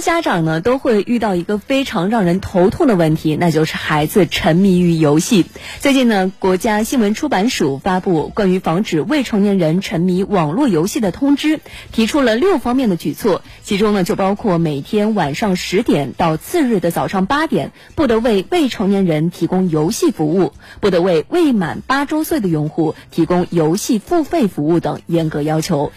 家长呢都会遇到一个非常让人头痛的问题，那就是孩子沉迷于游戏。最近呢，国家新闻出版署发布关于防止未成年人沉迷网络游戏的通知，提出了六方面的举措，其中呢就包括每天晚上十点到次日的早上八点，不得为未成年人提供游戏服务，不得为未满八周岁的用户提供游戏付费服务等严格要求。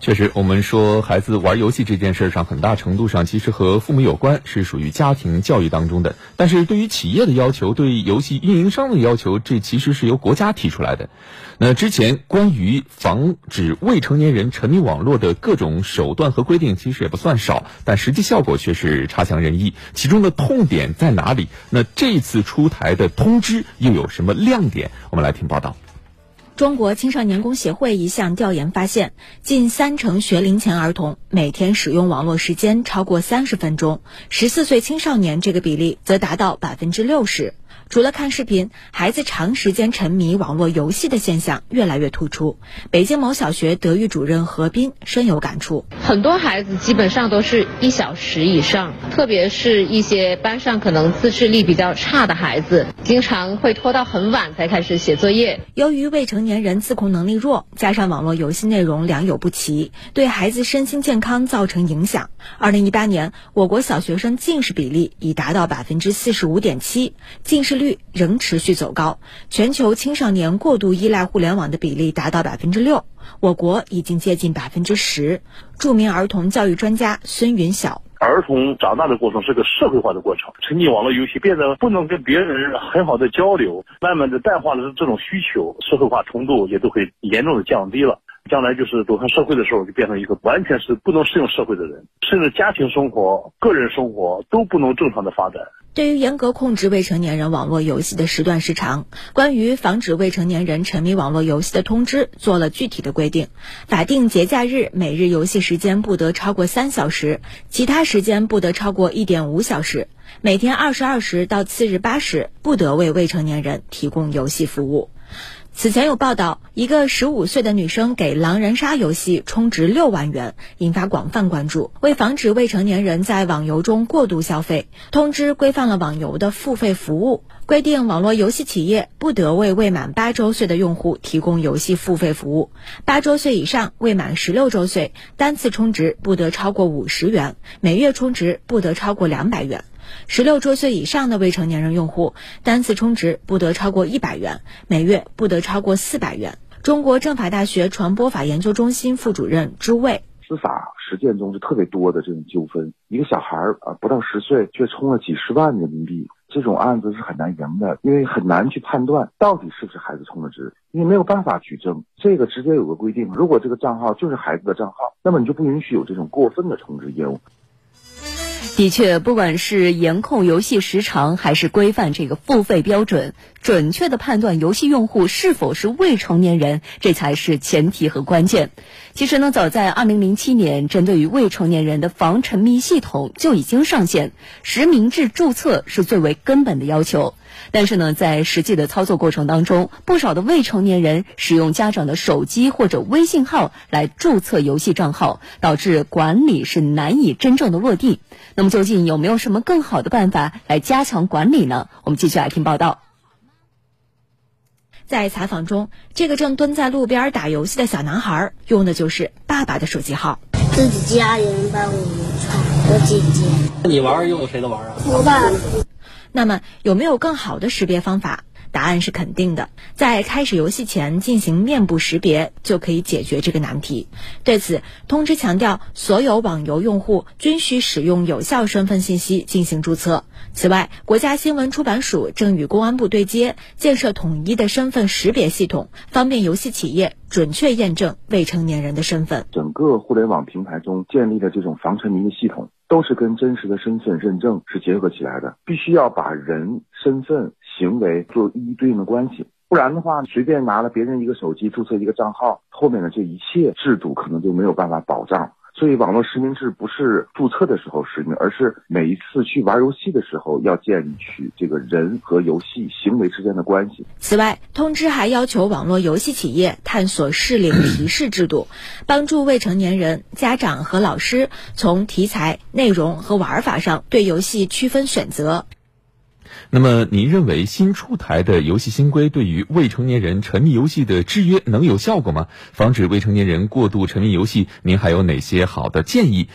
确实，我们说孩子玩游戏这件事上，很大程度上其实和父母有关，是属于家庭教育当中的。但是对于企业的要求，对游戏运营商的要求，这其实是由国家提出来的。那之前关于防止未成年人沉迷网络的各种手段和规定，其实也不算少，但实际效果却是差强人意。其中的痛点在哪里？那这次出台的通知又有什么亮点？我们来听报道。中国青少年宫协会一项调研发现，近三成学龄前儿童每天使用网络时间超过三十分钟，十四岁青少年这个比例则达到百分之六十。除了看视频，孩子长时间沉迷网络游戏的现象越来越突出。北京某小学德育主任何斌深有感触：很多孩子基本上都是一小时以上，特别是一些班上可能自制力比较差的孩子，经常会拖到很晚才开始写作业。由于未成年人自控能力弱，加上网络游戏内容良莠不齐，对孩子身心健康造成影响。二零一八年，我国小学生近视比例已达到百分之四十五点七，近近视。率仍持续走高，全球青少年过度依赖互联网的比例达到百分之六，我国已经接近百分之十。著名儿童教育专家孙云晓：儿童长大的过程是个社会化的过程，沉浸网络游戏变得不能跟别人很好的交流，慢慢的淡化了这种需求，社会化程度也都会严重的降低了。将来就是走上社会的时候，就变成一个完全是不能适应社会的人，甚至家庭生活、个人生活都不能正常的发展。对于严格控制未成年人网络游戏的时段时长，关于防止未成年人沉迷网络游戏的通知做了具体的规定。法定节假日每日游戏时间不得超过三小时，其他时间不得超过一点五小时。每天二十二时到次日八时，不得为未成年人提供游戏服务。此前有报道，一个十五岁的女生给狼人杀游戏充值六万元，引发广泛关注。为防止未成年人在网游中过度消费，通知规范了网游的付费服务，规定网络游戏企业不得为未满八周岁的用户提供游戏付费服务。八周岁以上、未满十六周岁，单次充值不得超过五十元，每月充值不得超过两百元。十六周岁以上的未成年人用户，单次充值不得超过一百元，每月不得超过四百元。中国政法大学传播法研究中心副主任朱卫：司法实践中是特别多的这种纠纷，一个小孩儿啊不到十岁却充了几十万人民币，这种案子是很难赢的，因为很难去判断到底是不是孩子充的值，因为没有办法举证。这个直接有个规定，如果这个账号就是孩子的账号，那么你就不允许有这种过分的充值业务。的确，不管是严控游戏时长，还是规范这个付费标准，准确的判断游戏用户是否是未成年人，这才是前提和关键。其实呢，早在二零零七年，针对于未成年人的防沉迷系统就已经上线，实名制注册是最为根本的要求。但是呢，在实际的操作过程当中，不少的未成年人使用家长的手机或者微信号来注册游戏账号，导致管理是难以真正的落地。那么，究竟有没有什么更好的办法来加强管理呢？我们继续来听报道。在采访中，这个正蹲在路边打游戏的小男孩用的就是爸爸的手机号。自己家人帮我们传，我姐姐。你玩用谁的玩啊？我爸。那么有没有更好的识别方法？答案是肯定的，在开始游戏前进行面部识别就可以解决这个难题。对此，通知强调，所有网游用户均需使用有效身份信息进行注册。此外，国家新闻出版署正与公安部对接，建设统一的身份识别系统，方便游戏企业准确验证未成年人的身份。整个互联网平台中建立的这种防沉迷的系统，都是跟真实的身份认证是结合起来的，必须要把人身份。行为做一一对应的关系，不然的话，随便拿了别人一个手机注册一个账号，后面的这一切制度可能就没有办法保障。所以网络实名制不是注册的时候实名，而是每一次去玩游戏的时候要建立起这个人和游戏行为之间的关系。此外，通知还要求网络游戏企业探索适龄提示制度，帮助未成年人、家长和老师从题材、内容和玩法上对游戏区分选择。那么，您认为新出台的游戏新规对于未成年人沉迷游戏的制约能有效果吗？防止未成年人过度沉迷游戏，您还有哪些好的建议？